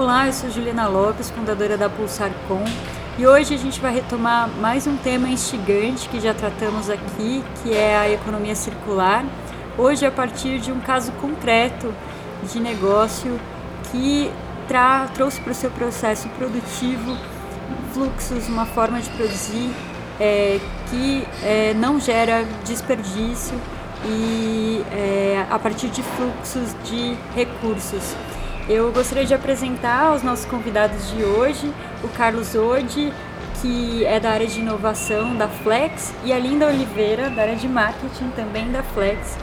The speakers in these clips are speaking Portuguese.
Olá, eu sou Juliana Lopes, fundadora da Pulsar.com e hoje a gente vai retomar mais um tema instigante que já tratamos aqui, que é a economia circular. Hoje a partir de um caso concreto de negócio que trouxe para o seu processo produtivo fluxos, uma forma de produzir é, que é, não gera desperdício e é, a partir de fluxos de recursos. Eu gostaria de apresentar os nossos convidados de hoje, o Carlos Odi, que é da área de inovação da Flex, e a Linda Oliveira, da área de marketing também da Flex.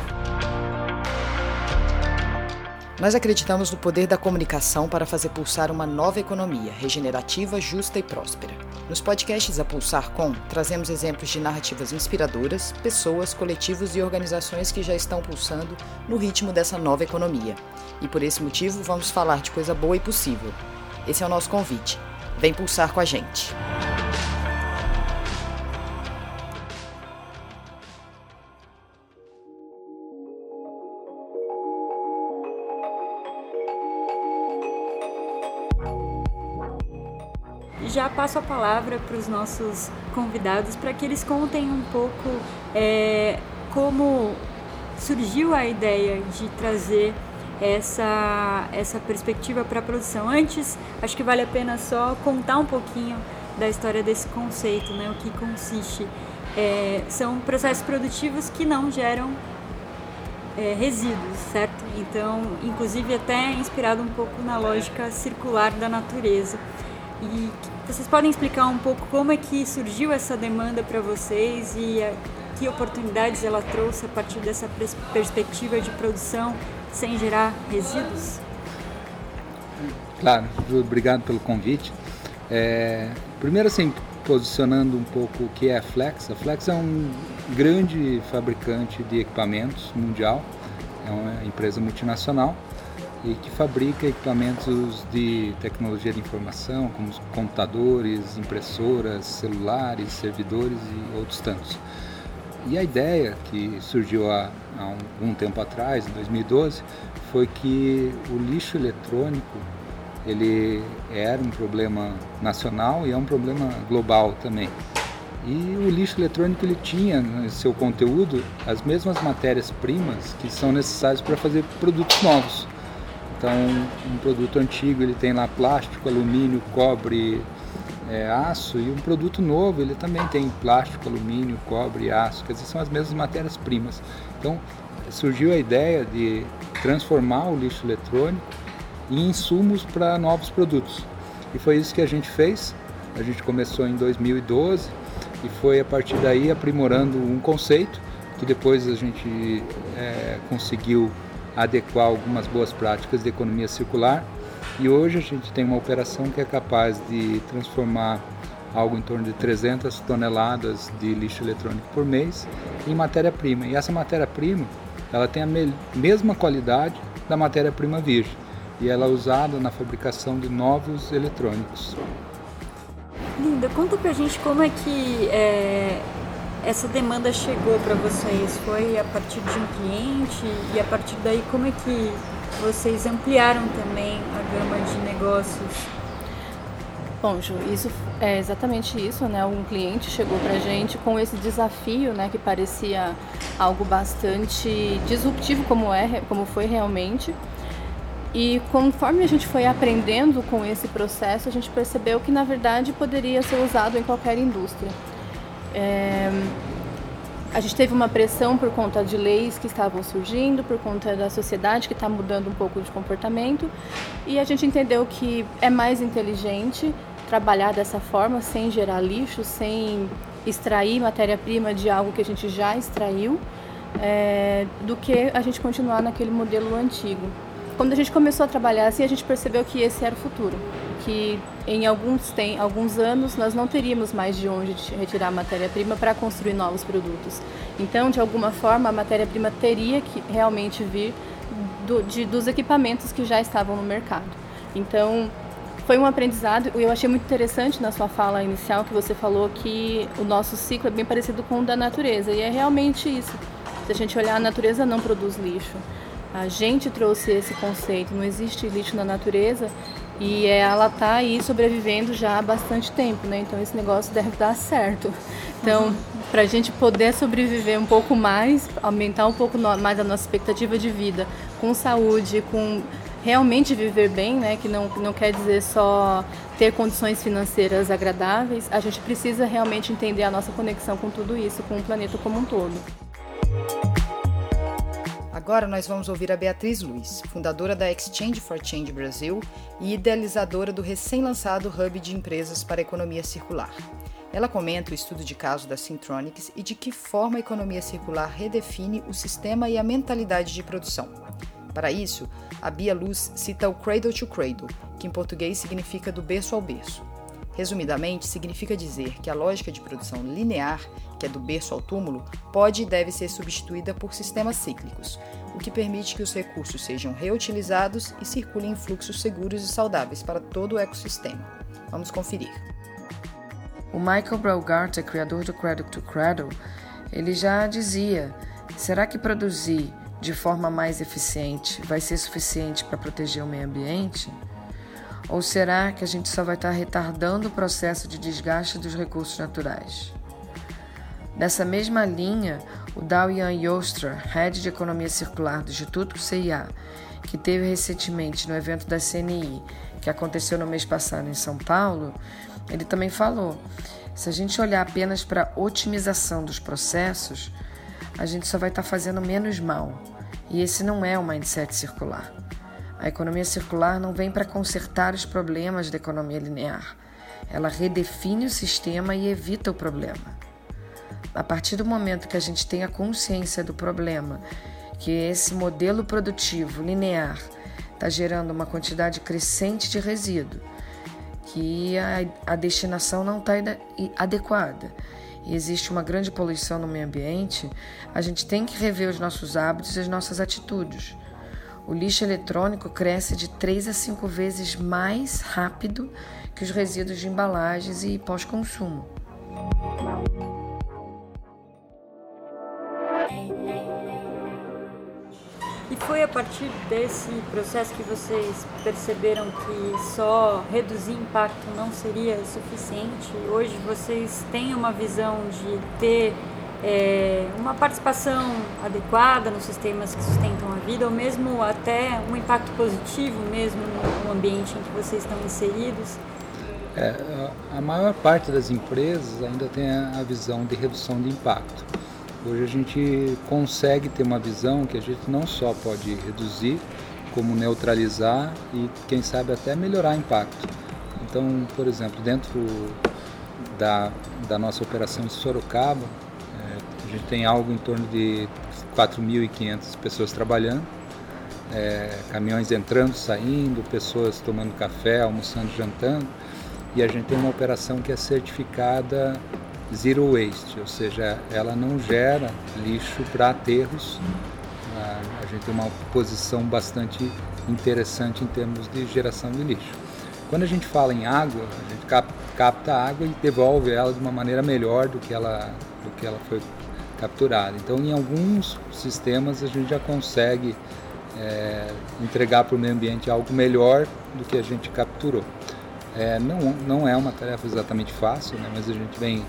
Nós acreditamos no poder da comunicação para fazer pulsar uma nova economia, regenerativa, justa e próspera. Nos podcasts A Pulsar Com, trazemos exemplos de narrativas inspiradoras, pessoas, coletivos e organizações que já estão pulsando no ritmo dessa nova economia. E por esse motivo, vamos falar de coisa boa e possível. Esse é o nosso convite. Vem pulsar com a gente. Passo a palavra para os nossos convidados para que eles contem um pouco é, como surgiu a ideia de trazer essa, essa perspectiva para a produção. Antes, acho que vale a pena só contar um pouquinho da história desse conceito, né? o que consiste. É, são processos produtivos que não geram é, resíduos, certo? Então, inclusive até inspirado um pouco na lógica circular da natureza. E vocês podem explicar um pouco como é que surgiu essa demanda para vocês e a, que oportunidades ela trouxe a partir dessa perspectiva de produção sem gerar resíduos? Claro, obrigado pelo convite. É, primeiro, assim, posicionando um pouco o que é a Flex. A Flex é um grande fabricante de equipamentos mundial, é uma empresa multinacional e que fabrica equipamentos de tecnologia de informação, como computadores, impressoras, celulares, servidores e outros tantos. E a ideia que surgiu há, há um, um tempo atrás, em 2012, foi que o lixo eletrônico ele era um problema nacional e é um problema global também. E o lixo eletrônico ele tinha no seu conteúdo as mesmas matérias-primas que são necessárias para fazer produtos novos. Então, um produto antigo ele tem lá plástico, alumínio, cobre, é, aço e um produto novo ele também tem plástico, alumínio, cobre, aço, quer dizer, são as mesmas matérias-primas. Então, surgiu a ideia de transformar o lixo eletrônico em insumos para novos produtos. E foi isso que a gente fez. A gente começou em 2012 e foi a partir daí aprimorando um conceito que depois a gente é, conseguiu adequar algumas boas práticas de economia circular. E hoje a gente tem uma operação que é capaz de transformar algo em torno de 300 toneladas de lixo eletrônico por mês em matéria-prima. E essa matéria-prima, ela tem a me mesma qualidade da matéria-prima virgem e ela é usada na fabricação de novos eletrônicos. Linda, conta pra gente como é que é, essa demanda chegou para vocês? Foi a partir de um cliente e a partir daí como é que vocês ampliaram também a gama de negócios? Bom, Ju, isso é exatamente isso, né? Um cliente chegou para a gente com esse desafio, né, que parecia algo bastante disruptivo, como é, como foi realmente. E conforme a gente foi aprendendo com esse processo, a gente percebeu que na verdade poderia ser usado em qualquer indústria. É, a gente teve uma pressão por conta de leis que estavam surgindo, por conta da sociedade que está mudando um pouco de comportamento, e a gente entendeu que é mais inteligente trabalhar dessa forma, sem gerar lixo, sem extrair matéria-prima de algo que a gente já extraiu, é, do que a gente continuar naquele modelo antigo. Quando a gente começou a trabalhar assim, a gente percebeu que esse era o futuro que em alguns, tem, alguns anos nós não teríamos mais de onde retirar matéria-prima para construir novos produtos. Então, de alguma forma, a matéria-prima teria que realmente vir do, de, dos equipamentos que já estavam no mercado. Então, foi um aprendizado. Eu achei muito interessante na sua fala inicial que você falou que o nosso ciclo é bem parecido com o da natureza, e é realmente isso. Se a gente olhar, a natureza não produz lixo. A gente trouxe esse conceito, não existe lixo na natureza, E ela está aí sobrevivendo já há bastante tempo, né? Então esse negócio deve dar certo. Então, uhum. para a gente poder sobreviver um pouco mais, aumentar um pouco mais a nossa expectativa de vida, com saúde, com realmente viver bem, né? Que não, não quer dizer só ter condições financeiras agradáveis, a gente precisa realmente entender a nossa conexão com tudo isso, com o planeta como um todo. Agora nós vamos ouvir a Beatriz Luiz, fundadora da Exchange for Change Brasil e idealizadora do recém-lançado Hub de Empresas para Economia Circular. Ela comenta o estudo de caso da Syntronics e de que forma a economia circular redefine o sistema e a mentalidade de produção. Para isso, a Bia Luz cita o Cradle to Cradle, que em português significa do berço ao berço. Resumidamente, significa dizer que a lógica de produção linear, que é do berço ao túmulo, pode e deve ser substituída por sistemas cíclicos, o que permite que os recursos sejam reutilizados e circulem em fluxos seguros e saudáveis para todo o ecossistema. Vamos conferir. O Michael Braugarter, criador do Cradle to Cradle, ele já dizia: será que produzir de forma mais eficiente vai ser suficiente para proteger o meio ambiente? Ou será que a gente só vai estar retardando o processo de desgaste dos recursos naturais? Nessa mesma linha, o Dao-Yan Yostra, head de economia circular do Instituto CIA, que teve recentemente no evento da CNI, que aconteceu no mês passado em São Paulo, ele também falou: se a gente olhar apenas para a otimização dos processos, a gente só vai estar tá fazendo menos mal. E esse não é o mindset circular. A economia circular não vem para consertar os problemas da economia linear. Ela redefine o sistema e evita o problema. A partir do momento que a gente tem a consciência do problema, que esse modelo produtivo linear está gerando uma quantidade crescente de resíduo, que a, a destinação não está adequada e existe uma grande poluição no meio ambiente, a gente tem que rever os nossos hábitos e as nossas atitudes. O lixo eletrônico cresce de 3 a 5 vezes mais rápido que os resíduos de embalagens e pós-consumo. A partir desse processo que vocês perceberam que só reduzir impacto não seria suficiente? Hoje vocês têm uma visão de ter é, uma participação adequada nos sistemas que sustentam a vida, ou mesmo até um impacto positivo mesmo no ambiente em que vocês estão inseridos? É, a maior parte das empresas ainda tem a visão de redução de impacto Hoje a gente consegue ter uma visão que a gente não só pode reduzir, como neutralizar e quem sabe até melhorar o impacto. Então, por exemplo, dentro da, da nossa operação em Sorocaba, é, a gente tem algo em torno de 4.500 pessoas trabalhando, é, caminhões entrando, saindo, pessoas tomando café, almoçando, jantando, e a gente tem uma operação que é certificada zero waste, ou seja, ela não gera lixo para aterros. A gente tem uma posição bastante interessante em termos de geração de lixo. Quando a gente fala em água, a gente capta a água e devolve ela de uma maneira melhor do que ela, do que ela foi capturada. Então, em alguns sistemas, a gente já consegue é, entregar para o meio ambiente algo melhor do que a gente capturou. É, não, não é uma tarefa exatamente fácil, né, mas a gente vem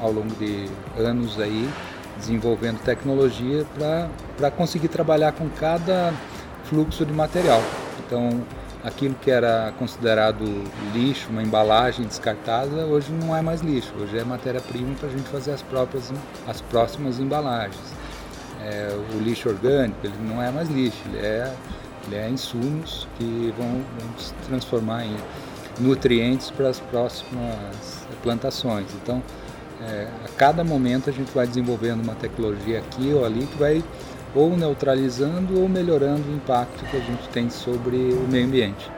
ao longo de anos aí desenvolvendo tecnologia para conseguir trabalhar com cada fluxo de material. Então, aquilo que era considerado lixo, uma embalagem descartada, hoje não é mais lixo, hoje é matéria-prima para a gente fazer as próprias, as próximas embalagens. É, o lixo orgânico, ele não é mais lixo, ele é, ele é insumos que vão, vão se transformar em nutrientes para as próximas plantações. Então, é, a cada momento a gente vai desenvolvendo uma tecnologia aqui ou ali que vai ou neutralizando ou melhorando o impacto que a gente tem sobre o meio ambiente.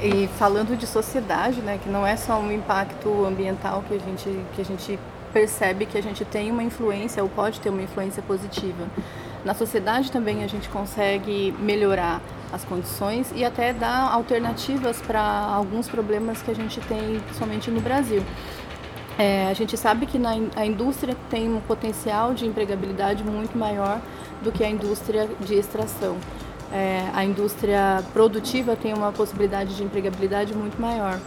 E falando de sociedade, né, que não é só um impacto ambiental que a gente que a gente percebe que a gente tem uma influência ou pode ter uma influência positiva. Na sociedade também a gente consegue melhorar as condições e até dar alternativas para alguns problemas que a gente tem somente no Brasil. É, a gente sabe que na, a indústria tem um potencial de empregabilidade muito maior do que a indústria de extração. é, a indústria produtiva tem uma possibilidade de empregabilidade muito maior.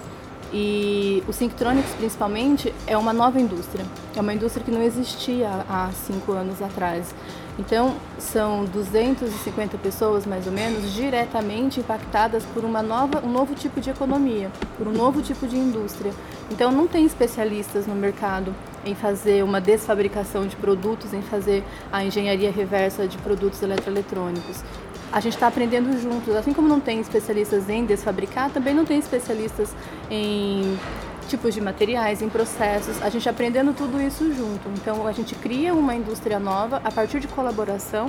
E o Synctronics, principalmente, é uma nova indústria. É uma indústria que não existia há cinco anos atrás. Então, são 250 pessoas, mais ou menos, diretamente impactadas por uma nova, um novo tipo de economia, por um novo tipo de indústria. Então, não tem especialistas no mercado em fazer uma desfabricação de produtos, em fazer a engenharia reversa de produtos eletroeletrônicos a gente está aprendendo juntos. Assim como não tem especialistas em desfabricar, também não tem especialistas em tipos de materiais, em processos, a gente aprendendo tudo isso junto. Então a gente cria uma indústria nova a partir de colaboração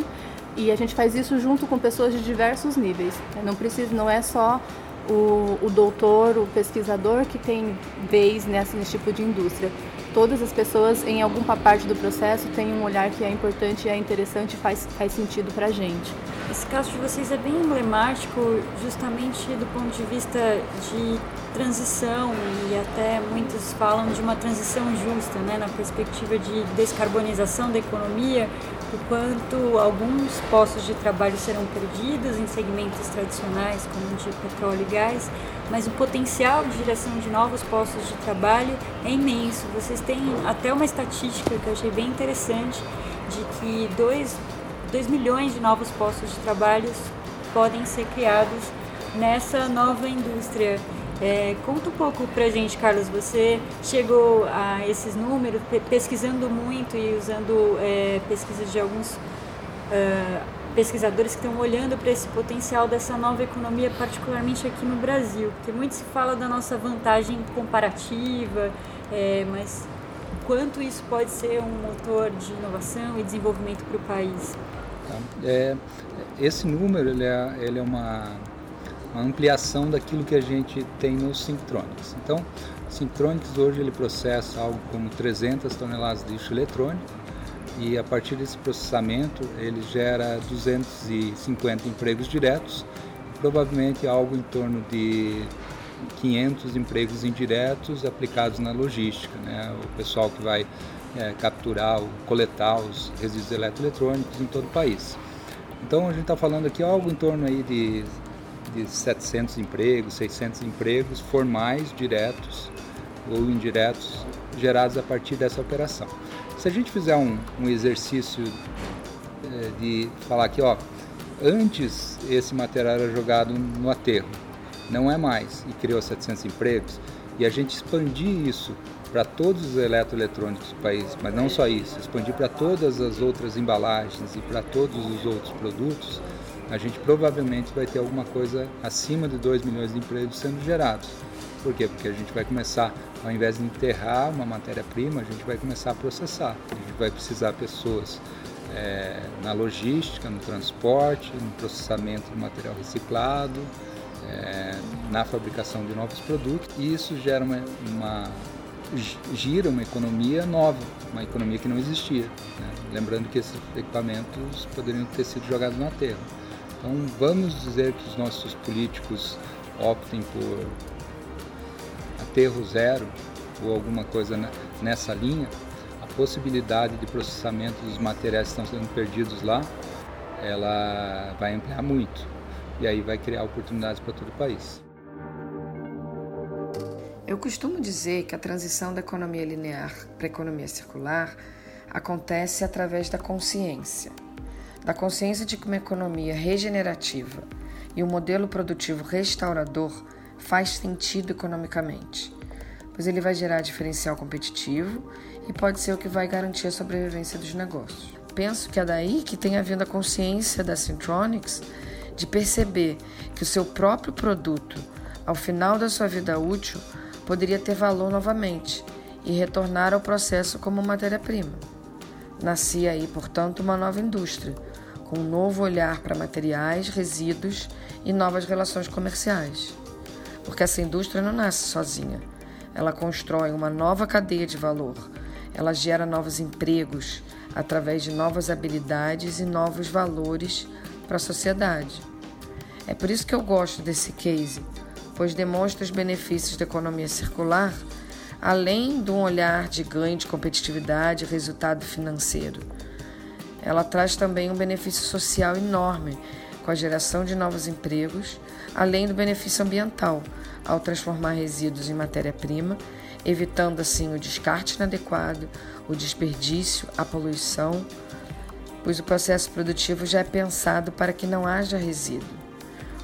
e a gente faz isso junto com pessoas de diversos níveis. Não precisa, não é só o, o doutor, o pesquisador que tem vez nesse tipo de indústria todas as pessoas em alguma parte do processo têm um olhar que é importante, é interessante e faz, faz sentido para a gente. Esse caso de vocês é bem emblemático justamente do ponto de vista de transição e até muitos falam de uma transição justa, né, na perspectiva de descarbonização da economia, o quanto alguns postos de trabalho serão perdidos em segmentos tradicionais como de petróleo e gás, mas o potencial de geração de novos postos de trabalho é imenso. Vocês têm até uma estatística que eu achei bem interessante de que 2 milhões de novos postos de trabalho podem ser criados nessa nova indústria. É, conta um pouco pra gente, Carlos. Você chegou a esses números pesquisando muito e usando é, pesquisas de alguns uh, pesquisadores que estão olhando para esse potencial dessa nova economia, particularmente aqui no Brasil. Porque muito se fala da nossa vantagem comparativa, é, mas quanto isso pode ser um motor de inovação e desenvolvimento para o país? É, esse número ele é, ele é uma uma ampliação daquilo que a gente tem no Synctronics. Então, o hoje ele processa algo como 300 toneladas de lixo eletrônico e a partir desse processamento ele gera 250 empregos diretos, provavelmente algo em torno de 500 empregos indiretos aplicados na logística, né? o pessoal que vai é, capturar, coletar os resíduos eletroeletrônicos em todo o país. Então a gente está falando aqui algo em torno aí de de 700 empregos, 600 empregos formais, diretos ou indiretos, gerados a partir dessa operação. Se a gente fizer um, um exercício é, de falar aqui, ó, antes esse material era jogado no aterro, não é mais, e criou 700 empregos, e a gente expandir isso para todos os eletroeletrônicos do país, mas não só isso, expandir para todas as outras embalagens e para todos os outros produtos, a gente provavelmente vai ter alguma coisa acima de 2 milhões de empregos sendo gerados. Por quê? Porque a gente vai começar, ao invés de enterrar uma matéria-prima, a gente vai começar a processar. A gente vai precisar de pessoas é, na logística, no transporte, no processamento do material reciclado, é, na fabricação de novos produtos. E isso gera uma, uma gira uma economia nova, uma economia que não existia. Né? Lembrando que esses equipamentos poderiam ter sido jogados na terra. Então vamos dizer que os nossos políticos optem por aterro zero ou alguma coisa nessa linha, a possibilidade de processamento dos materiais que estão sendo perdidos lá, ela vai ampliar muito e aí vai criar oportunidades para todo o país. Eu costumo dizer que a transição da economia linear para a economia circular acontece através da consciência da consciência de que uma economia regenerativa e um modelo produtivo restaurador faz sentido economicamente, pois ele vai gerar diferencial competitivo e pode ser o que vai garantir a sobrevivência dos negócios. Penso que é daí que tem havido a consciência da Syntronics de perceber que o seu próprio produto, ao final da sua vida útil, poderia ter valor novamente e retornar ao processo como matéria-prima. Nascia aí, portanto, uma nova indústria com um novo olhar para materiais, resíduos e novas relações comerciais. Porque essa indústria não nasce sozinha. Ela constrói uma nova cadeia de valor. Ela gera novos empregos através de novas habilidades e novos valores para a sociedade. É por isso que eu gosto desse case, pois demonstra os benefícios da economia circular, além de um olhar de ganho de competitividade e resultado financeiro ela traz também um benefício social enorme, com a geração de novos empregos, além do benefício ambiental, ao transformar resíduos em matéria-prima, evitando assim o descarte inadequado, o desperdício, a poluição, pois o processo produtivo já é pensado para que não haja resíduo,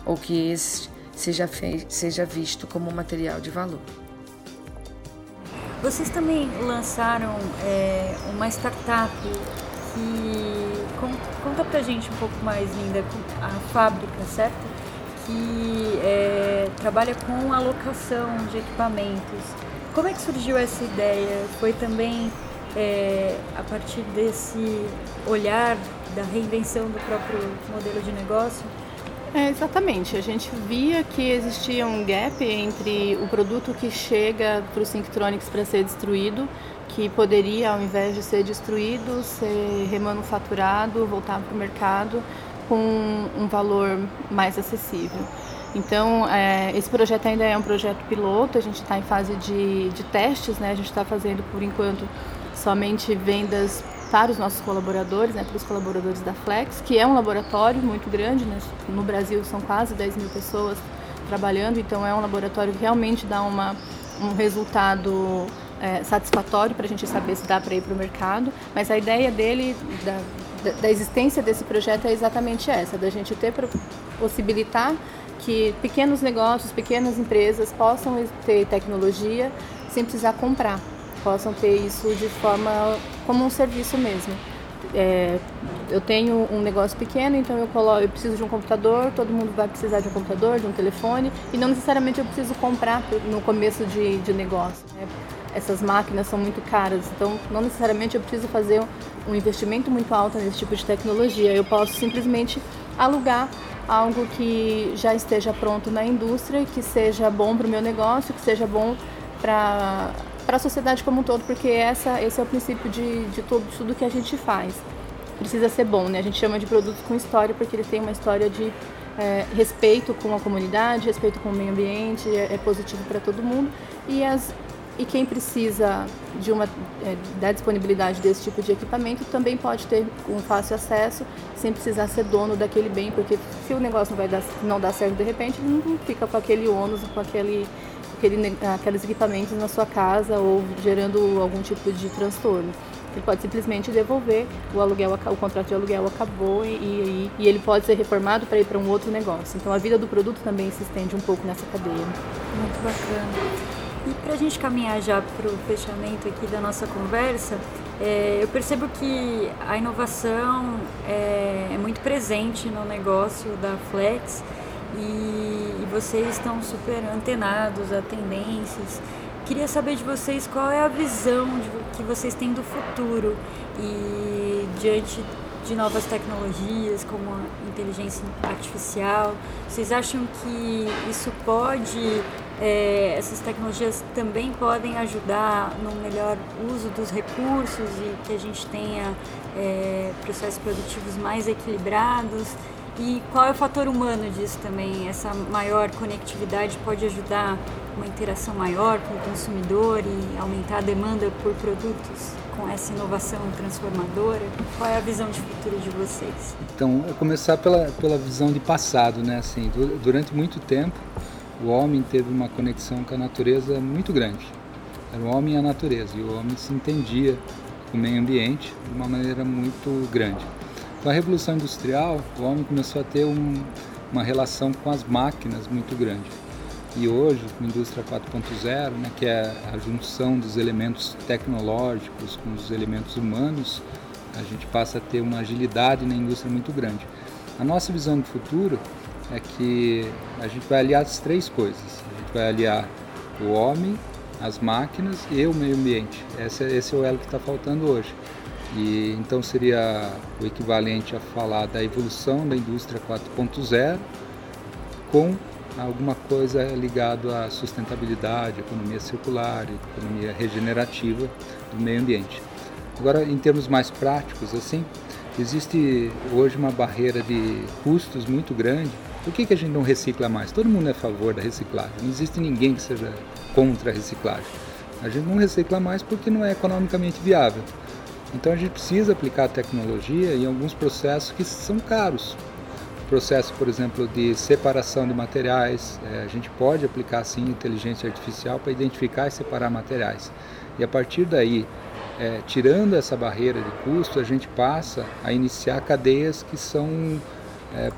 ou que esse seja, seja visto como um material de valor. Vocês também lançaram é, uma startup que conta pra gente um pouco mais, Linda, a fábrica, certo? Que é, trabalha com alocação de equipamentos. Como é que surgiu essa ideia? Foi também é, a partir desse olhar da reinvenção do próprio modelo de negócio? É, exatamente. A gente via que existia um gap entre o produto que chega para o Synctronics para ser destruído, que poderia, ao invés de ser destruído, ser remanufaturado, voltar para o mercado com um valor mais acessível. Então, é, esse projeto ainda é um projeto piloto, a gente está em fase de, de testes, né? a gente está fazendo, por enquanto, somente vendas para os nossos colaboradores, né, para os colaboradores da Flex, que é um laboratório muito grande, né, no Brasil são quase 10 mil pessoas trabalhando, então é um laboratório que realmente dá uma, um resultado é, satisfatório para a gente saber se dá para ir para o mercado, mas a ideia dele, da, da, existência desse projeto é exatamente essa, da gente ter possibilitar que pequenos negócios, pequenas empresas possam ter tecnologia sem precisar comprar possam ter isso de forma como um serviço mesmo. É, eu tenho um negócio pequeno, então eu, coloco, eu preciso de um computador, todo mundo vai precisar de um computador, de um telefone, e não necessariamente eu preciso comprar no começo de, de negócio. Né? Essas máquinas são muito caras, então não necessariamente eu preciso fazer um investimento muito alto nesse tipo de tecnologia. Eu posso simplesmente alugar algo que já esteja pronto na indústria, que seja bom para o meu negócio, que seja bom para a sociedade como um todo, porque essa, esse é o princípio de, de, tudo, de tudo que a gente faz. Precisa ser bom, né? A gente chama de produto com história porque ele tem uma história de é, respeito com a comunidade, respeito com o meio ambiente, é, é positivo para todo mundo. E, as, e quem precisa de uma, é, da disponibilidade desse tipo de equipamento também pode ter um fácil acesso, sem precisar ser dono daquele bem, porque se o negócio não vai dar, não dá certo de repente, não fica com aquele ônus, com aquele aquele, aqueles equipamentos na sua casa ou gerando algum tipo de transtorno. Ele pode simplesmente devolver o aluguel, o contrato de aluguel acabou e, e, e ele pode ser reformado para ir para um outro negócio. Então a vida do produto também se estende um pouco nessa cadeia. Muito bacana. E para a gente caminhar já para o fechamento aqui da nossa conversa, é, eu percebo que a inovação é, é muito presente no negócio da Flex e, e vocês estão super antenados a tendências. Queria saber de vocês qual é a visão de, que vocês têm do futuro e diante de novas tecnologias como a inteligência artificial. Vocês acham que isso pode, é, essas tecnologias também podem ajudar no melhor uso dos recursos e que a gente tenha é, processos produtivos mais equilibrados? E qual é o fator humano disso também? Essa maior conectividade pode ajudar uma interação maior com o consumidor e aumentar a demanda por produtos com essa inovação transformadora? Qual é a visão de futuro de vocês? Então, eu começar pela, pela visão de passado, né? Assim, durante muito tempo, o homem teve uma conexão com a natureza muito grande. Era o homem e a natureza, e o homem se entendia com o meio ambiente de uma maneira muito grande. Com a Revolução Industrial, o homem começou a ter um, uma relação com as máquinas muito grande. E hoje, com a indústria 4.0, né, que é a junção dos elementos tecnológicos com os elementos humanos, a gente passa a ter uma agilidade na indústria muito grande. A nossa visão do futuro é que a gente vai aliar as três coisas. A gente vai aliar o homem, as máquinas e o meio ambiente. Esse, é, esse é o elo que está faltando hoje. E então seria o equivalente a falar da evolução da indústria 4.0 com alguma coisa ligada à sustentabilidade, economia circular, economia regenerativa do meio ambiente. Agora, em termos mais práticos, assim, existe hoje uma barreira de custos muito grande. Por que, que a gente não recicla mais? Todo mundo é a favor da reciclagem, não existe ninguém que seja contra a reciclagem. A gente não recicla mais porque não é economicamente viável. Então a gente precisa aplicar a tecnologia em alguns processos que são caros. processo, por exemplo, de separação de materiais. É, a gente pode aplicar sim inteligência artificial para identificar e separar materiais. E a partir daí, é, tirando essa barreira de custo, a gente passa a iniciar cadeias que são é,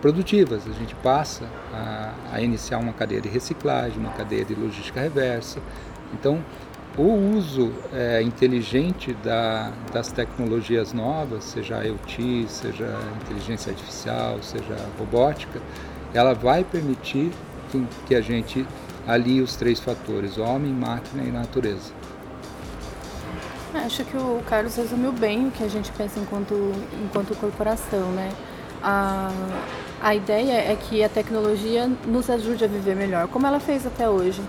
produtivas. A gente passa a, a, iniciar uma cadeia de reciclagem, uma cadeia de logística reversa. Então, o uso é, inteligente da, das tecnologias novas, seja IoT, seja inteligência artificial, seja robótica, ela vai permitir que, que a gente alie os três fatores, homem, máquina e natureza. Acho que o Carlos resumiu bem o que a gente pensa enquanto, enquanto corporação, né? A, a ideia é que a tecnologia nos ajude a viver melhor, como ela fez até hoje.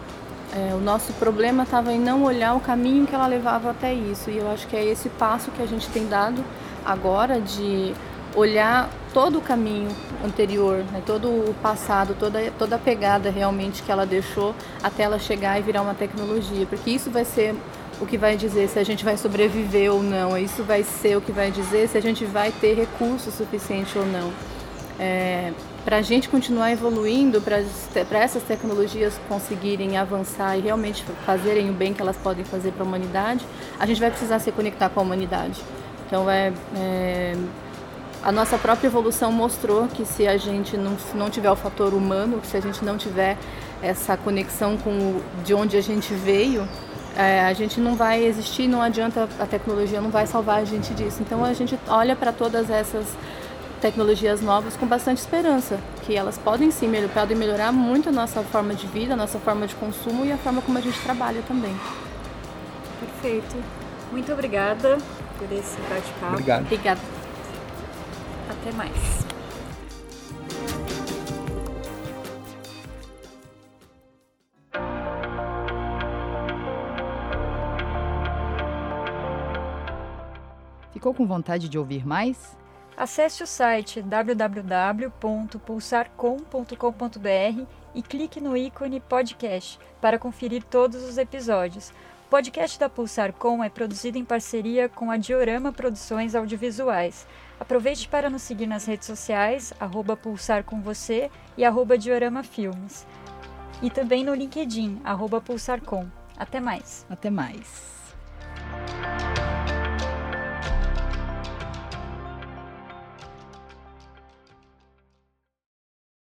É, o nosso problema estava em não olhar o caminho que ela levava até isso. E eu acho que é esse passo que a gente tem dado agora de olhar todo o caminho anterior, né, todo o passado, toda, toda a pegada realmente que ela deixou até ela chegar e virar uma tecnologia. Porque isso vai ser o que vai dizer se a gente vai sobreviver ou não. Isso vai ser o que vai dizer se a gente vai ter recurso suficiente ou não. É, para a gente continuar evoluindo, para essas tecnologias conseguirem avançar e realmente fazerem o bem que elas podem fazer para a humanidade, a gente vai precisar se conectar com a humanidade. Então, é, é, a nossa própria evolução mostrou que se a gente não, não tiver o fator humano, se a gente não tiver essa conexão com o, de onde a gente veio, é, a gente não vai existir, não adianta, a tecnologia não vai salvar a gente disso. Então a gente olha para todas essas tecnologias novas com bastante esperança, que elas podem sim melhorar, podem melhorar muito a nossa forma de vida, a nossa forma de consumo e a forma como a gente trabalha também. Perfeito. Muito obrigada por esse bate-papo. Obrigado. Obrigada. Até mais. Ficou com vontade de ouvir mais? Acesse o site www.pulsarcom.com.br e clique no ícone podcast para conferir todos os episódios. O podcast da Pulsarcom é produzido em parceria com a Diorama Produções Audiovisuais. Aproveite para nos seguir nas redes sociais, arroba Pulsar com você e arroba Diorama Filmes. E também no LinkedIn, arroba Pulsarcom. Até mais. Até mais.